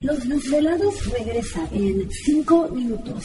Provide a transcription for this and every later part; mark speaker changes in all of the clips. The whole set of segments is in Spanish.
Speaker 1: Los desvelados regresa en cinco minutos.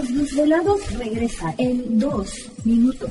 Speaker 1: Los desvelados regresa en dos minutos.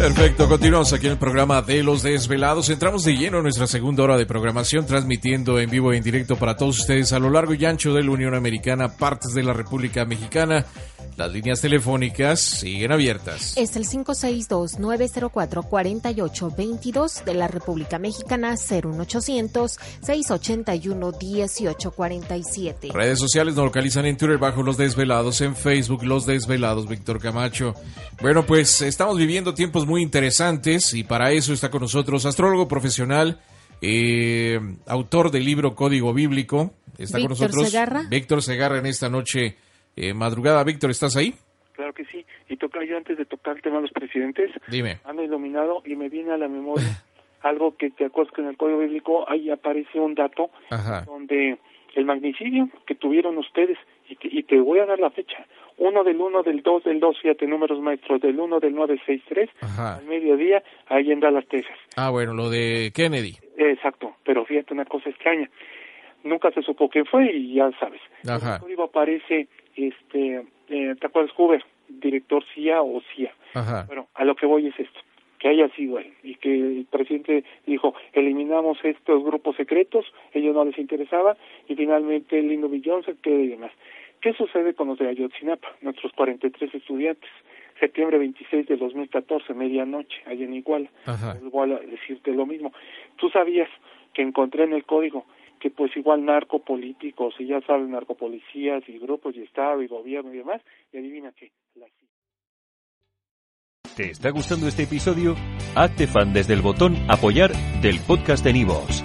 Speaker 2: Perfecto, continuamos aquí en el programa de Los Desvelados. Entramos de lleno en nuestra segunda hora de programación, transmitiendo en vivo e en directo para todos ustedes a lo largo y ancho de la Unión Americana, partes de la República Mexicana. Las líneas telefónicas siguen abiertas.
Speaker 3: Es el 562-904-4822 de la República Mexicana, 01800-681-1847.
Speaker 2: Redes sociales nos localizan en Twitter bajo Los Desvelados, en Facebook Los Desvelados, Víctor Camacho. Bueno, pues estamos viviendo tiempos muy interesantes y para eso está con nosotros astrólogo profesional, eh, autor del libro Código Bíblico. Está con
Speaker 3: Víctor
Speaker 2: nosotros
Speaker 3: Segarra.
Speaker 2: Víctor Segarra en esta noche eh, madrugada. Víctor, ¿estás ahí?
Speaker 4: Claro que sí. Y toca yo antes de tocar el tema de los presidentes,
Speaker 2: Dime.
Speaker 4: ando iluminado y me viene a la memoria algo que te acuerdas que en el Código Bíblico ahí aparece un dato
Speaker 2: Ajá.
Speaker 4: donde el magnicidio que tuvieron ustedes, y te, y te voy a dar la fecha, uno del uno, del dos, del dos, fíjate, números maestros, del uno, del nueve, seis, tres,
Speaker 2: Ajá.
Speaker 4: al mediodía, ahí en Dallas, Texas.
Speaker 2: Ah, bueno, lo de Kennedy.
Speaker 4: Exacto, pero fíjate una cosa extraña. Nunca se supo quién fue y ya sabes.
Speaker 2: Ajá.
Speaker 4: El código aparece, este, eh, ¿te acuerdas, Hoover? Director CIA o CIA.
Speaker 2: Ajá.
Speaker 4: Bueno, a lo que voy es esto, que haya sido él y que el presidente dijo, eliminamos estos grupos secretos, ellos no les interesaba y finalmente Lino Johnson se queda y demás. ¿Qué sucede con los de Ayotzinapa, nuestros 43 estudiantes? Septiembre 26 de 2014, medianoche, allá en Iguala.
Speaker 2: Ajá.
Speaker 4: Igual a decirte lo mismo. Tú sabías que encontré en el código que pues igual narcopolíticos y ya sabes, narcopolicías y grupos y Estado y gobierno y demás, y adivina qué, la
Speaker 5: ¿Te está gustando este episodio? Hazte fan desde el botón Apoyar del podcast de Nivos.